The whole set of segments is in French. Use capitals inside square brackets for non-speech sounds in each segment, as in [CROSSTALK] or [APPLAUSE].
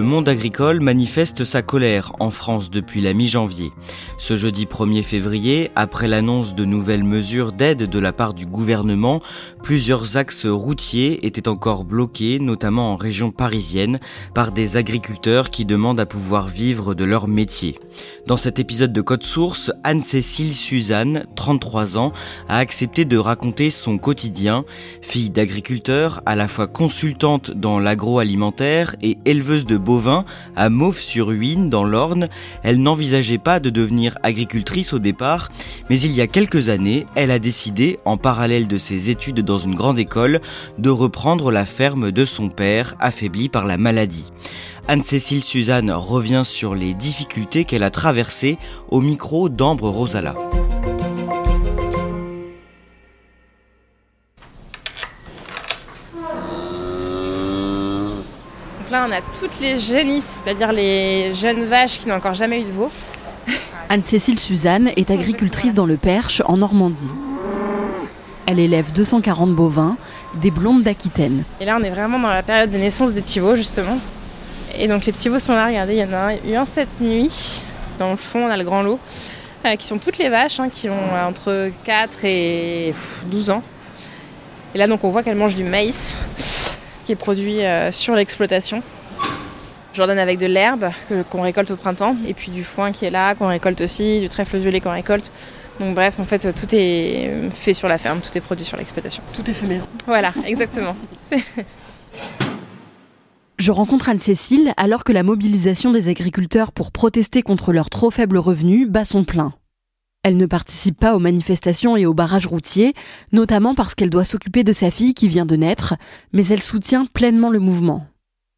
Le monde agricole manifeste sa colère en France depuis la mi-janvier. Ce jeudi 1er février, après l'annonce de nouvelles mesures d'aide de la part du gouvernement, plusieurs axes routiers étaient encore bloqués, notamment en région parisienne, par des agriculteurs qui demandent à pouvoir vivre de leur métier. Dans cet épisode de Code Source, Anne-Cécile Suzanne, 33 ans, a accepté de raconter son quotidien. Fille d'agriculteur, à la fois consultante dans l'agroalimentaire et éleveuse de à Mauves-sur-Huine dans l'Orne, elle n'envisageait pas de devenir agricultrice au départ, mais il y a quelques années, elle a décidé, en parallèle de ses études dans une grande école, de reprendre la ferme de son père, affaibli par la maladie. Anne-Cécile Suzanne revient sur les difficultés qu'elle a traversées au micro d'Ambre Rosala. Donc là, on a toutes les jeunisses, c'est-à-dire les jeunes vaches qui n'ont encore jamais eu de veau. Anne-Cécile Suzanne est agricultrice dans le Perche, en Normandie. Elle élève 240 bovins, des blondes d'Aquitaine. Et là, on est vraiment dans la période de naissance des petits veaux, justement. Et donc, les petits veaux sont là, regardez, il y en a eu un cette nuit. Dans le fond, on a le grand lot, euh, qui sont toutes les vaches, hein, qui ont euh, entre 4 et pff, 12 ans. Et là, donc, on voit qu'elles mangent du maïs, qui est produit euh, sur l'exploitation. Donne avec de l'herbe que- qu'on récolte au printemps, et puis du foin qui est là, qu'on récolte aussi, du trèfle violet qu'on récolte. Donc bref, en fait, tout est fait sur la ferme, tout est produit sur l'exploitation. Tout est fait maison. Voilà, exactement. [LAUGHS] C'est- Je rencontre Anne-Cécile alors que la mobilisation des agriculteurs pour protester contre leurs trop faibles revenus bat son plein. Elle ne participe pas aux manifestations et aux barrages routiers, notamment parce qu'elle doit s'occuper de sa fille qui vient de naître, mais elle soutient pleinement le mouvement.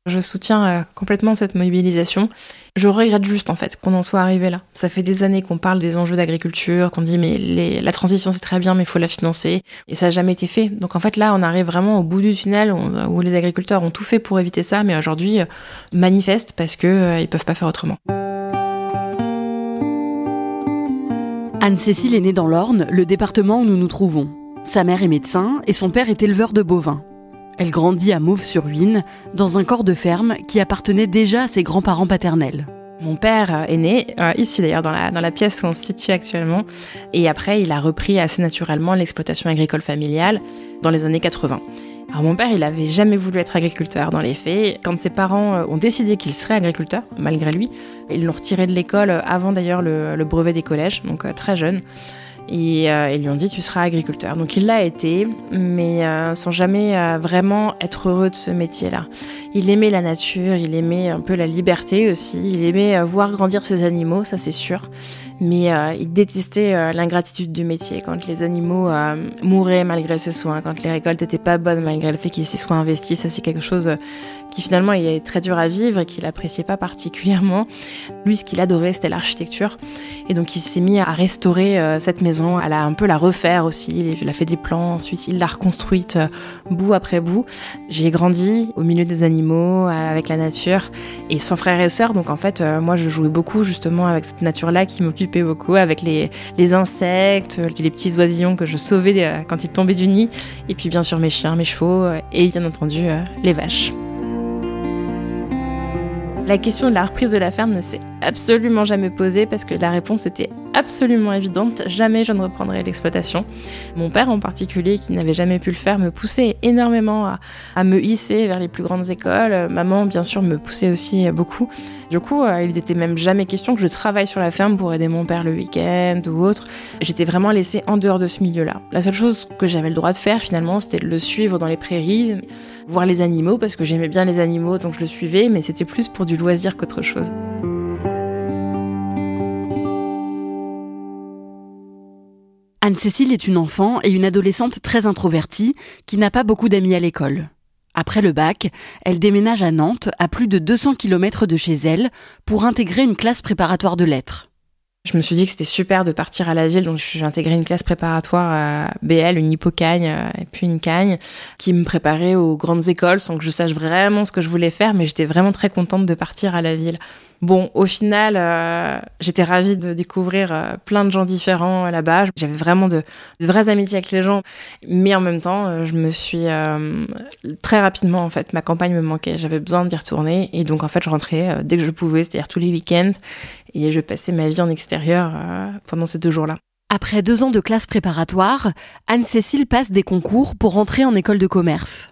Je soutiens euh, complètement cette mobilisation. Je regrette juste en fait qu'on en soit arrivé là. Ça fait des années qu'on parle des enjeux d'agriculture, qu'on dit mais la transition c'est très bien mais il faut la financer et ça n'a jamais été fait. Donc en fait là on arrive vraiment au bout du tunnel où les agriculteurs ont tout fait pour éviter ça mais aujourd'hui euh, manifestent parce que euh, ils peuvent pas faire autrement. Anne-Cécile est née dans l'Orne, le département où nous nous trouvons. Sa mère est médecin et son père est éleveur de bovins. Elle grandit à Mauves-sur-Huine, dans un corps de ferme qui appartenait déjà à ses grands-parents paternels. Mon père est né euh, ici d'ailleurs dans la, dans la pièce où on se situe actuellement et après il a repris assez naturellement l'exploitation agricole familiale dans les années 80. Alors mon père il avait jamais voulu être agriculteur dans les faits. Quand ses parents euh, ont décidé qu'il serait agriculteur, malgré lui, ils l'ont retiré de l'école euh, avant d'ailleurs le, brevet des collèges, donc euh, très jeune. Et ils lui ont dit tu seras agriculteur. Donc il l'a été, mais sans jamais vraiment être heureux de ce métier-là. Il aimait la nature, il aimait un peu la liberté aussi, il aimait voir grandir ses animaux, ça c'est sûr. Mais euh, il détestait euh, l'ingratitude du métier quand les animaux euh, mouraient malgré ses soins, quand les récoltes n'étaient pas bonnes malgré le fait qu'ils s'y soient investis. Ça c'est quelque chose euh, qui finalement est très dur à vivre et qu'il appréciait pas particulièrement. Lui, ce qu'il adorait, c'était l'architecture. Et donc il s'est mis à restaurer euh, cette maison, à la, un peu la refaire aussi. Il a fait des plans, ensuite il l'a reconstruite euh, bout après bout. J'y ai grandi au milieu des animaux, euh, avec la nature, et sans frères et sœurs. Donc en fait, moi je jouais beaucoup justement avec cette nature-là qui m'occupait beaucoup, avec les, les insectes, les petits oisillons que je sauvais quand ils tombaient du nid, et puis bien sûr mes chiens, mes chevaux, et bien entendu les vaches. La question de la reprise de la ferme ne s'est absolument jamais posée parce que la réponse était absolument évidente. Jamais je ne reprendrai l'exploitation. Mon père en particulier, qui n'avait jamais pu le faire, me poussait énormément à, me hisser vers les plus grandes écoles. Maman, bien sûr, me poussait aussi beaucoup. Du coup, euh, il n'était même jamais question que je travaille sur la ferme pour aider mon père le week-end ou autre. J'étais vraiment laissée en dehors de ce milieu-là. La seule chose que j'avais le droit de faire finalement, c'était de le suivre dans les prairies, voir les animaux parce que j'aimais bien les animaux, donc je le suivais, mais c'était plus pour du qu'autre chose. Anne-Cécile est une enfant et une adolescente très introvertie qui n'a pas beaucoup d'amis à l'école. Après le bac, elle déménage à Nantes, à plus de 200 km de chez elle, pour intégrer une classe préparatoire de lettres. Je me suis dit que c'était super de partir à la ville, donc j'ai intégré une classe préparatoire à BL, une hypocagne euh, et puis une cagne, qui me préparait aux grandes écoles sans que je sache vraiment ce que je voulais faire, mais j'étais vraiment très contente de partir à la ville. Bon, au final, euh, j'étais ravie de découvrir euh, plein de gens différents là-bas. J'avais vraiment de, vraies amitiés avec les gens, mais en même temps, je me suis très rapidement en fait, ma campagne me manquait. J'avais besoin d'y retourner, et donc en fait, je rentrais dès que je pouvais, c'est-à-dire tous les week-ends, et je passais ma vie en extérieur euh, pendant ces deux jours-là. Après deux ans de classe préparatoire, Anne-Cécile passe des concours pour entrer en école de commerce.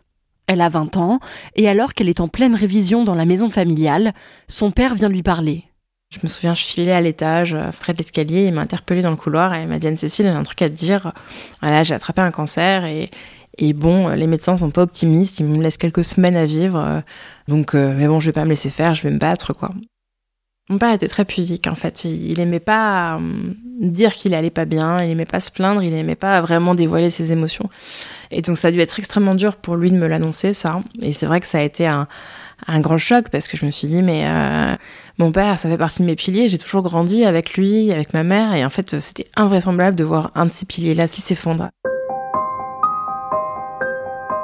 Elle a 20 ans, et alors qu'elle est en pleine révision dans la maison familiale, son père vient lui parler. Je me souviens, je filais à l'étage, euh, près de l'escalier, il m'a interpellé dans le couloir et il m'a dit Anne-Cécile, a un truc à te dire. Voilà, j'ai attrapé un cancer et, et bon, les médecins sont pas optimistes, ils me laissent quelques semaines à vivre. Donc, euh, mais bon, je vais pas me laisser faire, je vais me battre, quoi. Mon père était très pudique en fait. Il, aimait pas euh, dire qu'il allait pas bien, il aimait pas se plaindre, il aimait pas vraiment dévoiler ses émotions. Et donc ça a dû être extrêmement dur pour lui de me l'annoncer ça. Et c'est vrai que ça a été un, grand choc parce que je me suis dit mais euh, mon père ça fait partie de mes piliers. J'ai toujours grandi avec lui, avec ma mère et en fait c'était invraisemblable de voir un de ces piliers là qui s'effondre.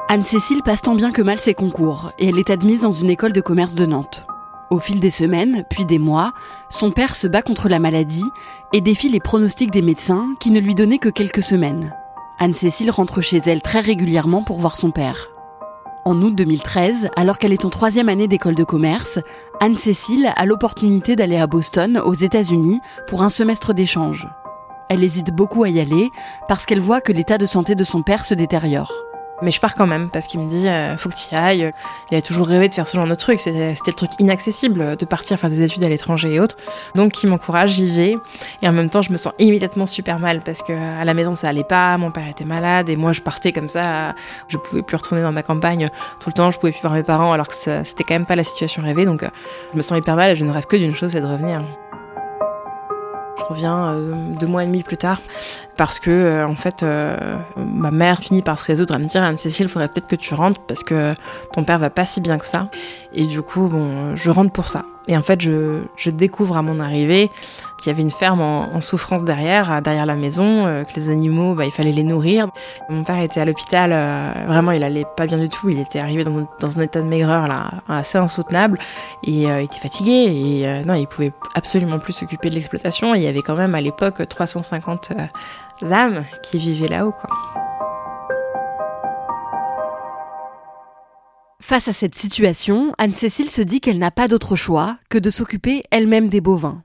Anne-Cécile passe tant bien que mal ses concours et elle est admise dans une école de commerce de Nantes. Au fil des semaines, puis des mois, son père se bat contre la maladie et défie les pronostics des médecins qui ne lui donnaient que quelques semaines. Anne-Cécile rentre chez elle très régulièrement pour voir son père. En août 2013, alors qu'elle est en troisième année d'école de commerce, Anne-Cécile a l'opportunité d'aller à Boston, aux États-Unis, pour un semestre d'échange. Elle hésite beaucoup à y aller parce qu'elle voit que l'état de santé de son père se détériore. Mais je pars quand même parce qu'il me dit euh, faut que tu ailles. Il a toujours rêvé de faire ce genre de truc. C'était le truc inaccessible de partir faire des études à l'étranger et autres. Donc il m'encourage, j'y vais. Et en même temps, je me sens immédiatement super mal parce que à la maison ça allait pas. Mon père était malade et moi je partais comme ça. Je pouvais plus retourner dans ma campagne tout le temps. Je pouvais plus voir mes parents alors que c'était quand même pas la situation rêvée. Donc euh, je me sens hyper mal et je ne rêve que d'une chose, c'est de revenir. Je reviens euh, deux mois et demi plus tard parce que euh, en fait euh, ma mère finit par se résoudre à me dire Anne-Cécile, il faudrait peut-être que tu rentres parce que ton père va pas si bien que ça. Et du coup, bon, je rentre pour ça. Et en fait, je, je découvre à mon arrivée qu'il y avait une ferme en, souffrance derrière, derrière la maison, que les animaux, bah, il fallait les nourrir. Mon père était à l'hôpital, vraiment, il allait pas bien du tout. Il était arrivé dans, dans un état de maigreur là, assez insoutenable et il était fatigué et non, il pouvait absolument plus s'occuper de l'exploitation. Il y avait quand même à l'époque 350 âmes qui vivaient là-haut. Quoi. Face à cette situation, Anne-Cécile se dit qu'elle n'a pas d'autre choix que de s'occuper elle-même des bovins.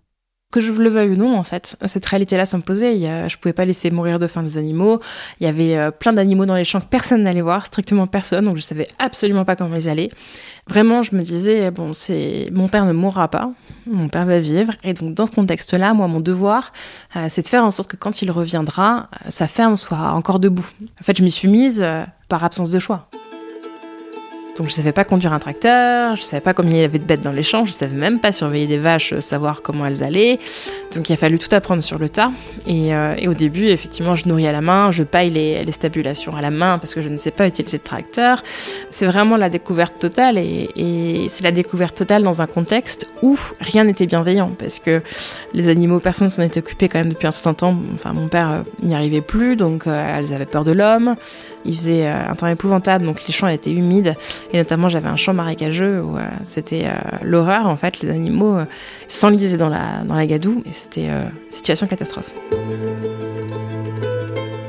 Que je le veuille ou non, en fait, cette réalité-là s'imposait. Je pouvais pas laisser mourir de faim des animaux. Il y avait euh, plein d'animaux dans les champs que personne n'allait voir, strictement personne, donc je savais absolument pas comment ils allaient. Vraiment, je me disais, bon, c'est mon père ne mourra pas, mon père va vivre. Et donc, dans ce contexte-là, moi, mon devoir, euh, c'est de faire en sorte que quand il reviendra, sa ferme soit encore debout. En fait, je m'y suis mise euh, par absence de choix. Donc je savais pas conduire un tracteur, je savais pas combien il y avait de bêtes dans les champs, je savais même pas surveiller des vaches, euh, savoir comment elles allaient. Donc il a fallu tout apprendre sur le tas. Et, euh, au début, effectivement, je nourris à la main, je paille les, les, stabulations à la main parce que je ne sais pas utiliser de tracteur. C'est vraiment la découverte totale et, c'est la découverte totale dans un contexte où rien n'était bienveillant parce que les animaux, personne s'en était occupé quand même depuis un certain temps. Enfin, mon père euh, n'y arrivait plus, donc elles avaient peur de l'homme. Il faisait un temps épouvantable, donc les champs étaient humides. Et notamment, j'avais un champ marécageux où euh, c'était euh, l'horreur, en fait, les animaux euh, s'enlisaient dans la, dans la gadoue, et c'était situation catastrophe.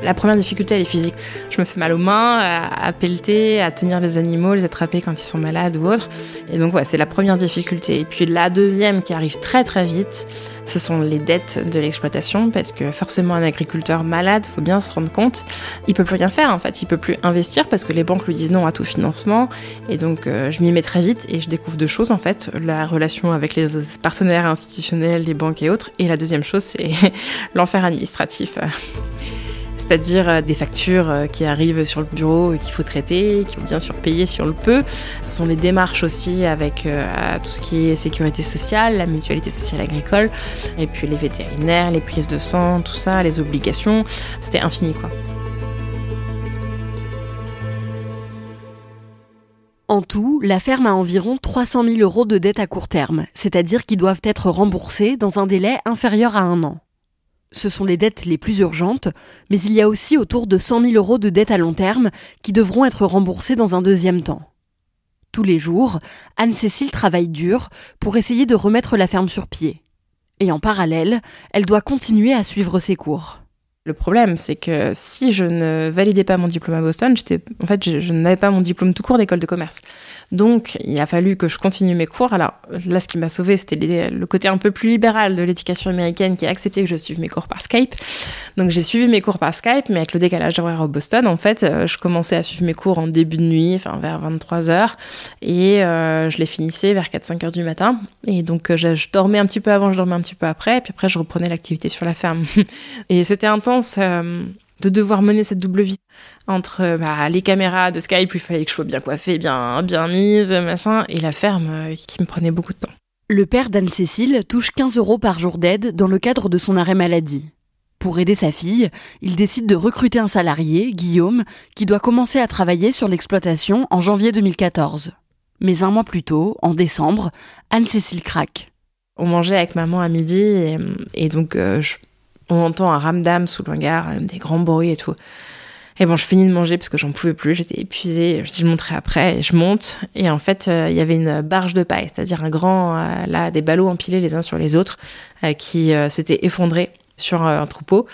La première difficulté, elle est physique. Je me fais mal aux mains, à, pelleter, à tenir les animaux, les attraper quand ils sont malades ou autres. Et donc, ouais, c'est la première difficulté. Et puis la deuxième qui arrive très très vite, ce sont les dettes de l'exploitation, parce que forcément, un agriculteur malade, faut bien se rendre compte, il peut plus rien faire en fait. Il peut plus investir parce que les banques lui disent non à tout financement. Et donc, euh, je m'y mets très vite et je découvre deux choses en fait la relation avec les partenaires institutionnels, les banques et autres. Et la deuxième chose, c'est [LAUGHS] l'enfer administratif [LAUGHS] c'est-à-dire euh, des factures euh, qui arrivent sur le bureau et qu'il faut traiter, qu'il faut bien sûr payer si on le peut. Ce sont les démarches aussi avec euh, tout ce qui est sécurité sociale, la mutualité sociale agricole, et puis les vétérinaires, les prises de sang, tout ça, les obligations. C'était infini quoi. En tout, la ferme a environ 300 000 euros de dettes à court terme, c'est-à-dire qui doivent être remboursés dans un délai inférieur à un an ce sont les dettes les plus urgentes, mais il y a aussi autour de 100 000 euros de dettes à long terme qui devront être remboursées dans un deuxième temps. Tous les jours, Anne-Cécile travaille dur pour essayer de remettre la ferme sur pied. Et en parallèle, elle doit continuer à suivre ses cours. Le problème, c'est que si je ne validais pas mon diplôme à Boston, j'étais, en fait, je, n'avais pas mon diplôme tout court d'école de commerce. Donc, il a fallu que je continue mes cours. Alors là, ce qui m'a sauvé, c'était le côté un peu plus libéral de l'éducation américaine qui a accepté que je suive mes cours par Skype. Donc, j'ai suivi mes cours par Skype, mais avec le décalage horaire au Boston, en fait, euh, je commençais à suivre mes cours en début de nuit, enfin vers 23 heures, et euh, je les finissais vers 4-5 heures du matin. Et donc, euh, je, je, dormais un petit peu avant, je dormais un petit peu après, et puis après, je reprenais l'activité sur la ferme. [LAUGHS] et c'était intense euh, de devoir mener cette double vie entre euh, bah, les caméras de Skype, il fallait que je sois bien coiffée, bien, bien mise, machin, et la ferme euh, qui me prenait beaucoup de temps. Le père d'Anne-Cécile touche 15 euros par jour d'aide dans le cadre de son arrêt maladie. Pour aider sa fille, il décide de recruter un salarié, Guillaume, qui doit commencer à travailler sur l'exploitation en janvier 2014. Mais un mois plus tôt, en décembre, Anne-Cécile craque. On mangeait avec maman à midi et, donc je on entend un ramdam sous le hangar, des grands bruits et tout. Et bon, je finis de manger parce que j'en pouvais plus, j'étais épuisée. Je dis, je monterai après, et je monte. Et en fait, euh, il y avait une barge de paille, c'est-à-dire un grand, euh, là, des ballots empilés les uns sur les autres, euh, qui s'était effondré sur un troupeau.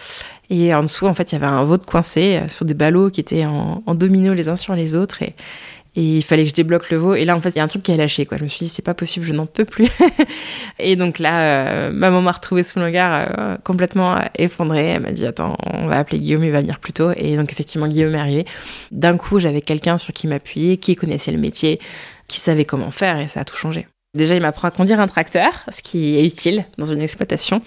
Et en dessous, en fait, il y avait un vôtre coincé sur des ballots qui étaient en, en domino les uns sur les autres. Et, et il fallait que je débloque le veau. Et là, en fait, il y a un truc qui a lâché, quoi. Je me suis dit, c'est pas possible, je n'en peux plus. [LAUGHS] et donc là, euh, ma maman m'a retrouvée sous le regard euh, complètement effondrée. Elle m'a dit, attends, on va appeler Guillaume, il va venir plus tôt. Et donc, effectivement, Guillaume est arrivé. D'un coup, j'avais quelqu'un sur qui m'appuyer, qui connaissait le métier, qui savait comment faire, et ça a tout changé. Déjà, il m'apprend à conduire un tracteur, ce qui est utile dans une exploitation.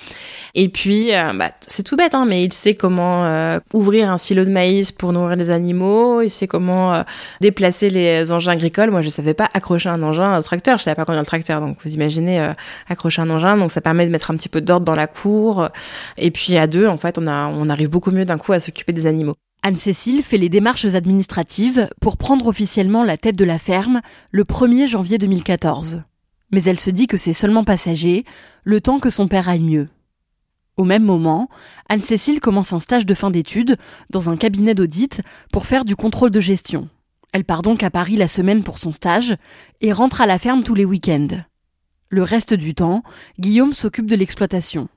Et puis, euh, bah, c'est tout bête, hein, mais il sait comment euh, ouvrir un silo de maïs pour nourrir les animaux, il sait comment euh, déplacer les engins agricoles. Moi, je savais pas accrocher un engin au tracteur, je savais pas conduire le tracteur. Donc, vous imaginez accrocher un engin, donc ça permet de mettre un petit peu d'ordre dans la cour. Et puis, à deux, en fait, on, on arrive beaucoup mieux d'un coup à s'occuper des animaux. Anne-Cécile fait les démarches administratives pour prendre officiellement la tête de la ferme le 1er janvier 2014 mais elle se dit que c'est seulement passager, le temps que son père aille mieux. Au même moment, Anne-Cécile commence un stage de fin d'études dans un cabinet d'audit pour faire du contrôle de gestion. Elle part donc à Paris la semaine pour son stage et rentre à la ferme tous les week-ends. Le reste du temps, Guillaume s'occupe de l'exploitation.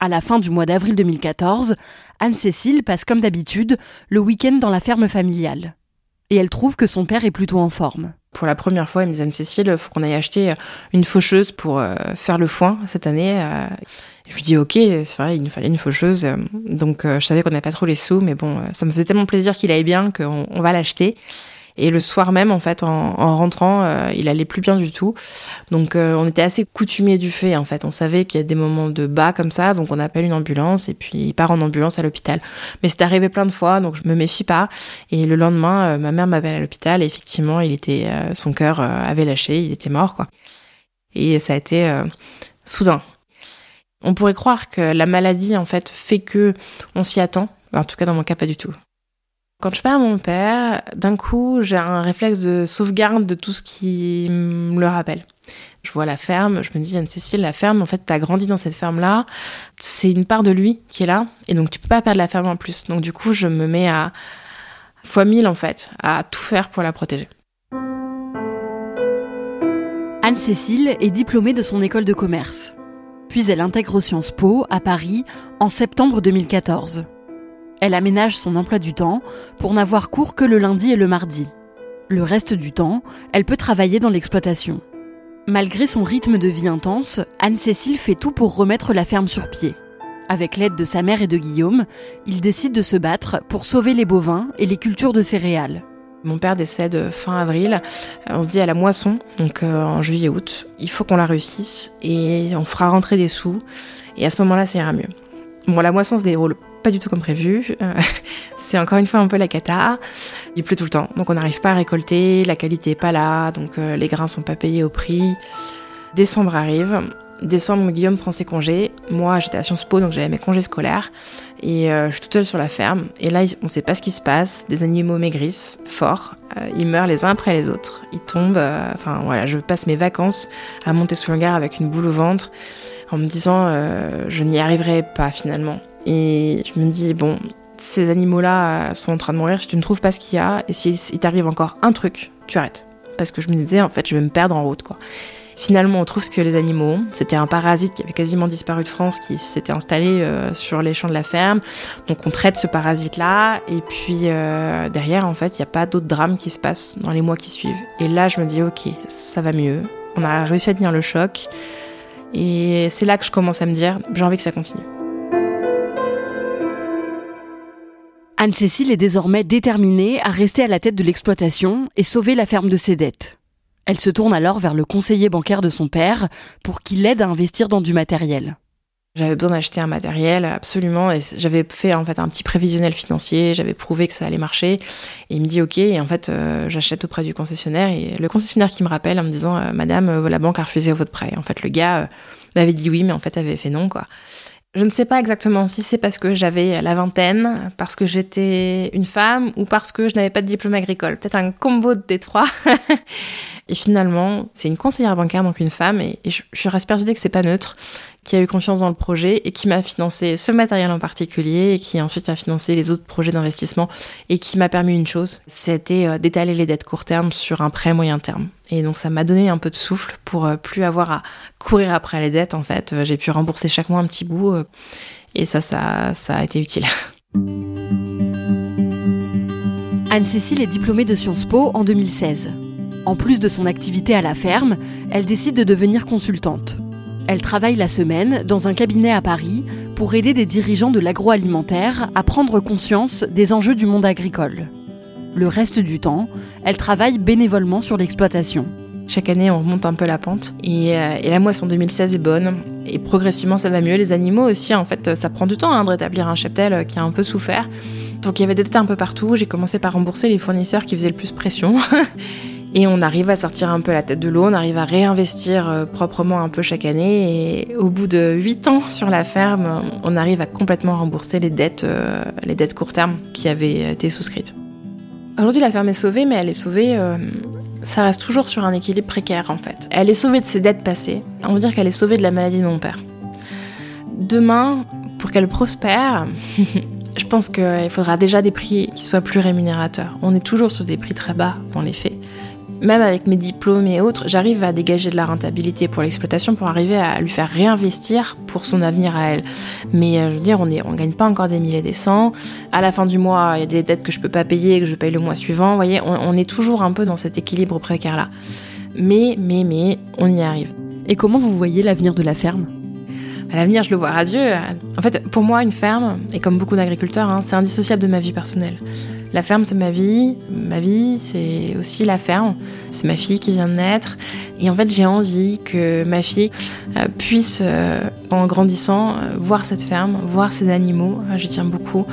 À la fin du mois d'avril 2014, Anne-Cécile passe comme d'habitude le week-end dans la ferme familiale. Et elle trouve que son père est plutôt en forme. Pour la première fois, il me disait Anne-Cécile, il faut qu'on aille acheter une faucheuse pour euh, faire le foin cette année. Euh. Je lui dis ok, c'est vrai, il nous fallait une faucheuse. Donc euh, je savais qu'on n'avait pas trop les sous, mais bon, ça me faisait tellement plaisir qu'il aille bien qu'on va l'acheter. Et le soir même, en fait, en, rentrant, euh, il allait plus bien du tout. Donc, euh, on était assez coutumier du fait, en fait. On savait qu'il y a des moments de bas comme ça, donc on appelle une ambulance et puis il part en ambulance à l'hôpital. Mais c'est arrivé plein de fois, donc je me méfie pas. Et le lendemain, euh, ma mère m'appelle à l'hôpital et effectivement, il était, son cœur avait lâché, il était mort, quoi. Et ça a été soudain. On pourrait croire que la maladie, en fait, fait que on s'y attend. En tout cas, dans mon cas, pas du tout. Quand je perds mon père, d'un coup, j'ai un réflexe de sauvegarde de tout ce qui me le rappelle. Je vois la ferme, je me dis, Anne-Cécile, la ferme, en fait, t'as grandi dans cette ferme-là, c'est une part de lui qui est là, et donc tu peux pas perdre la ferme en plus. Donc du coup, je me mets à fois mille, en fait, à tout faire pour la protéger. Anne-Cécile est diplômée de son école de commerce. Puis elle intègre Sciences Po à Paris en septembre 2014. Elle aménage son emploi du temps pour n'avoir cours que le lundi et le mardi. Le reste du temps, elle peut travailler dans l'exploitation. Malgré son rythme de vie intense, Anne-Cécile fait tout pour remettre la ferme sur pied. Avec l'aide de sa mère et de Guillaume, il décide de se battre pour sauver les bovins et les cultures de céréales. Mon père décède fin avril. On se dit à la moisson, donc euh, en juillet-août, il faut qu'on la réussisse et on fera rentrer des sous. Et à ce moment-là, ça ira mieux. Bon, la moisson se déroule pas du tout comme prévu. Euh, [LAUGHS] c'est encore une fois un peu la cata. Il pleut tout le temps, donc on n'arrive pas à récolter, la qualité est pas là, donc euh, les grains sont pas payés au prix. Décembre arrive. Décembre, Guillaume prend ses congés. Moi, j'étais à Sciences Po, donc j'avais mes congés scolaires. Et euh, je suis toute seule sur la ferme. Et là, on sait pas ce qui se passe. Des animaux maigrissent fort. ils meurent les uns après les autres. Ils tombent. Enfin, voilà, je passe mes vacances à monter sous le gare avec une boule au ventre en me disant je n'y arriverai pas finalement. Et je me dis, bon, ces animaux-là sont en train de mourir, si tu ne trouves pas ce qu'il y a, et s'il t'arrive encore un truc, tu arrêtes. Parce que je me disais, en fait, je vais me perdre en route. Finalement, on trouve ce que les animaux ont. C'était un parasite qui avait quasiment disparu de France, qui s'était installé euh, sur les champs de la ferme. Donc on traite ce parasite-là, et puis euh, derrière, en fait, il n'y a pas d'autres drames qui se passent dans les mois qui suivent. Et là, je me dis, ok, ça va mieux. On a réussi à tenir le choc. Et c'est là que je commence à me dire, j'ai envie que ça continue. Anne-Cécile est désormais déterminée à rester à la tête de l'exploitation et sauver la ferme de ses dettes. Elle se tourne alors vers le conseiller bancaire de son père pour qu'il l'aide à investir dans du matériel. J'avais besoin d'acheter un matériel absolument et j'avais fait en fait un petit prévisionnel financier, j'avais prouvé que ça allait marcher et il me dit OK et en fait euh, j'achète auprès du concessionnaire et le concessionnaire qui me rappelle en me disant euh, madame euh, la banque a refusé votre prêt. En fait le gars m'avait dit oui mais en fait avait fait non quoi. Je ne sais pas exactement si c'est parce que j'avais la vingtaine, parce que j'étais une femme ou parce que je n'avais pas de diplôme agricole. Peut-être un combo des trois. [LAUGHS] et finalement, c'est une conseillère bancaire, donc une femme, et, je, je, reste persuadée que c'est pas neutre, qui a eu confiance dans le projet et qui m'a financé ce matériel en particulier et qui ensuite a financé les autres projets d'investissement et qui m'a permis une chose, c'était euh, d'étaler les dettes court terme sur un prêt moyen terme. Et donc ça m'a donné un peu de souffle pour euh, plus avoir à courir après les dettes en fait. Euh, j'ai pu rembourser chaque mois un petit bout et ça, ça, ça a été utile. [LAUGHS] Anne-Cécile est diplômée de Sciences Po en 2016. En plus de son activité à la ferme, elle décide de devenir consultante. Elle travaille la semaine dans un cabinet à Paris pour aider des dirigeants de l'agroalimentaire à prendre conscience des enjeux du monde agricole. Le reste du temps, elle travaille bénévolement sur l'exploitation. Chaque année, on remonte un peu la pente. Et, la moisson 2016 est bonne. Et progressivement, ça va mieux. Les animaux aussi, en fait, ça prend du temps hein, de rétablir un cheptel euh, qui a un peu souffert. Donc il y avait des dettes un peu partout. J'ai commencé par rembourser les fournisseurs qui faisaient le plus pression. [LAUGHS] Et on arrive à sortir un peu la tête de l'eau, on arrive à réinvestir euh, proprement un peu chaque année. Et au bout de 8 ans sur la ferme, on arrive à complètement rembourser les dettes, euh, les dettes court terme qui avaient été souscrites. Aujourd'hui, la ferme est sauvée, mais elle est sauvée. Euh, ça reste toujours sur un équilibre précaire en fait. Elle est sauvée de ses dettes passées. On va dire qu'elle est sauvée de la maladie de mon père. Demain, pour qu'elle prospère, [LAUGHS] je pense qu'il faudra déjà des prix qui soient plus rémunérateurs. On est toujours sur des prix très bas dans les faits même avec mes diplômes et autres, j'arrive à dégager de la rentabilité pour l'exploitation pour arriver à lui faire réinvestir pour son avenir à elle. Mais euh, je veux dire, on ne gagne pas encore des milliers et des cents. À la fin du mois, il y a des dettes que je peux pas payer et que je paye le mois suivant. Vous voyez, on, est toujours un peu dans cet équilibre précaire-là. Mais, mais, mais, on y arrive. Et comment vous voyez l'avenir de la ferme? À l'avenir, je le vois radieux. En fait, pour moi, une ferme, et comme beaucoup d'agriculteurs, hein, c'est indissociable de ma vie personnelle. La ferme, c'est ma vie. Ma vie, c'est aussi la ferme. C'est ma fille qui vient de naître. Et en fait, j'ai envie que ma fille euh, puisse, euh, en grandissant, euh, voir cette ferme, voir ces animaux. Je tiens beaucoup.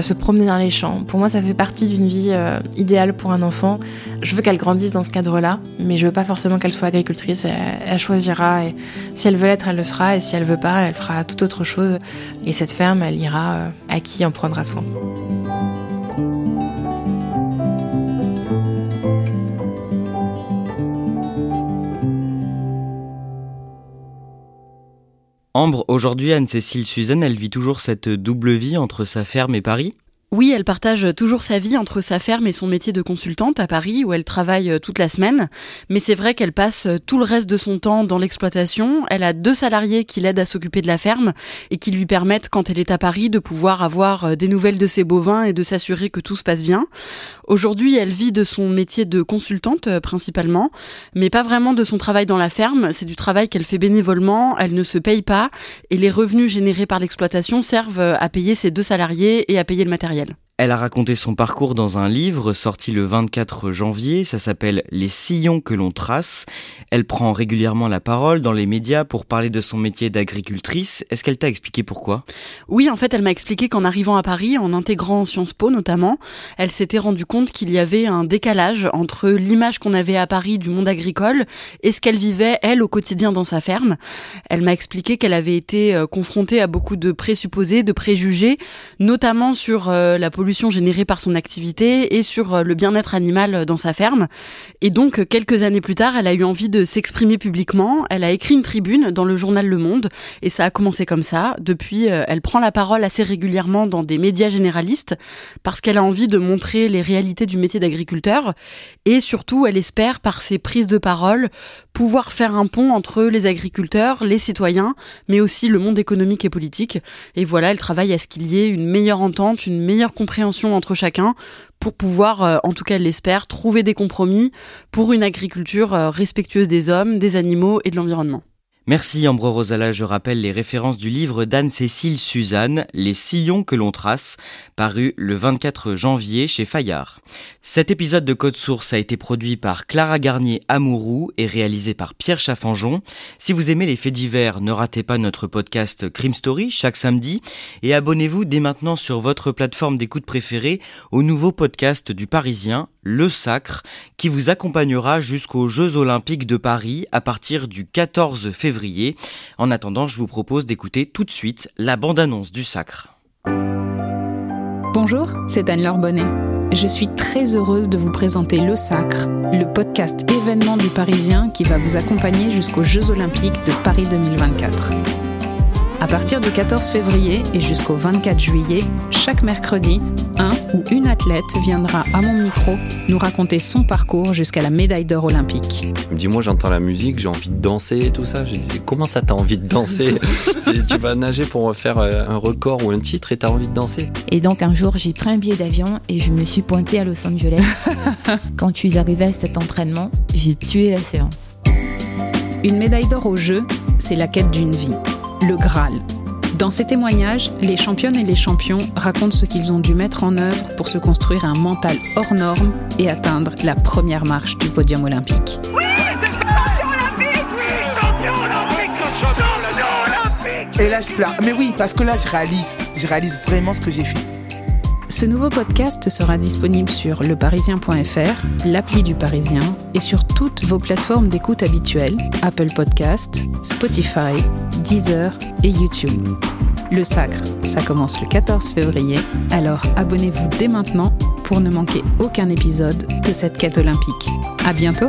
se promener dans les champs. Pour moi, ça fait partie d'une vie idéale pour un enfant. Je veux qu'elle grandisse dans ce cadre-là, mais je veux pas forcément qu'elle soit agricultrice. Elle, choisira. Et si elle veut l'être, elle le sera. Et si elle veut pas, elle fera toute autre chose. Et cette ferme, elle ira à qui en prendra soin. Ambre, aujourd'hui, Anne-Cécile Suzanne, elle vit toujours cette double vie entre sa ferme et Paris? Oui, elle partage toujours sa vie entre sa ferme et son métier de consultante à Paris où elle travaille euh, toute la semaine. Mais c'est vrai qu'elle passe euh, tout le reste de son temps dans l'exploitation. Elle a deux salariés qui l'aident à s'occuper de la ferme et qui lui permettent, quand elle est à Paris, de pouvoir avoir euh, des nouvelles de ses bovins et de s'assurer que tout se passe bien. Aujourd'hui, elle vit de son métier de consultante principalement, mais pas vraiment de son travail dans la ferme. C'est du travail qu'elle fait bénévolement. Elle ne se paye pas et les revenus générés par l'exploitation servent à payer ses deux salariés et à payer le matériel. Elle a raconté son parcours dans un livre sorti le 24 janvier, ça s'appelle Les sillons que l'on trace. Elle prend régulièrement la parole dans les médias pour parler de son métier d'agricultrice. Est-ce qu'elle t'a expliqué pourquoi? Oui, en fait, elle m'a expliqué qu'en arrivant à Paris, en intégrant Sciences Po notamment, elle s'était rendue compte qu'il y avait un décalage entre l'image qu'on avait à Paris du monde agricole et ce qu'elle vivait, elle, au quotidien dans sa ferme. Elle m'a expliqué qu'elle avait été euh, confrontée à beaucoup de présupposés, de préjugés, notamment sur euh, la pollution générée par son activité et sur euh, le bien-être animal dans sa ferme. Et donc, quelques années plus tard, elle a eu envie de s'exprimer publiquement. Elle a écrit une tribune dans le journal Le Monde et ça a commencé comme ça. Depuis, euh, elle prend la parole assez régulièrement dans des médias généralistes parce qu'elle a envie de montrer les réalités du métier d'agriculteur et surtout, elle espère, par ses prises de parole, pouvoir faire un pont entre les agriculteurs, les citoyens, mais aussi le monde économique et politique. Et voilà, elle travaille à ce qu'il y ait une meilleure entente, une meilleure compréhension entre chacun pour pouvoir, euh, en tout cas elle l'espère, trouver des compromis pour une agriculture euh, respectueuse des hommes, des animaux et de l'environnement. Merci Ambre Rosala, je rappelle les références du livre d'Anne-Cécile Suzanne, Les sillons que l'on trace, paru le 24 janvier chez Fayard. Cet épisode de Code Source a été produit par Clara Garnier Amourou et réalisé par Pierre Chaffanjon. Si vous aimez les faits divers, ne ratez pas notre podcast Crime Story chaque samedi et abonnez-vous dès maintenant sur votre plateforme d'écoute préférée au nouveau podcast du Parisien, Le Sacre, qui vous accompagnera jusqu'aux Jeux Olympiques de Paris à partir du 14 février. En attendant, je vous propose d'écouter tout de suite la bande-annonce du Sacre. Bonjour, c'est Anne-Laure Bonnet. Je suis très heureuse de vous présenter Le Sacre, le podcast événement du Parisien qui va vous accompagner jusqu'aux Jeux Olympiques de Paris 2024. À partir du 14 février et jusqu'au 24 juillet, chaque mercredi, un ou une athlète viendra à mon micro nous raconter son parcours jusqu'à la médaille d'or olympique. Dis-moi, j'entends la musique, j'ai envie de danser et tout ça. comment ça t'as envie de danser [LAUGHS] Tu vas nager pour faire euh, un record ou un titre et t'as envie de danser Et donc un jour, j'ai pris un billet d'avion et je me suis pointée à Los Angeles. [LAUGHS] Quand je suis arrivée à cet entraînement, j'ai tué la séance. Une médaille d'or au jeu, c'est la quête d'une vie le Graal. Dans ces témoignages, les championnes et les champions racontent ce qu'ils ont dû mettre en œuvre pour se construire un mental hors norme et atteindre la première marche du podium olympique. Oui, c'est champion olympique Oui, champion olympique Champion olympique Et là, je pleure. Mais oui, parce que là, je réalise. Je réalise vraiment ce que j'ai fait. Ce nouveau podcast sera disponible sur leparisien.fr, l'appli du Parisien et sur toutes vos plateformes d'écoute habituelles, Apple Podcast, Spotify, Deezer et YouTube. Le Sacre, ça commence le 14 février, alors abonnez-vous dès maintenant pour ne manquer aucun épisode de cette quête olympique. À bientôt!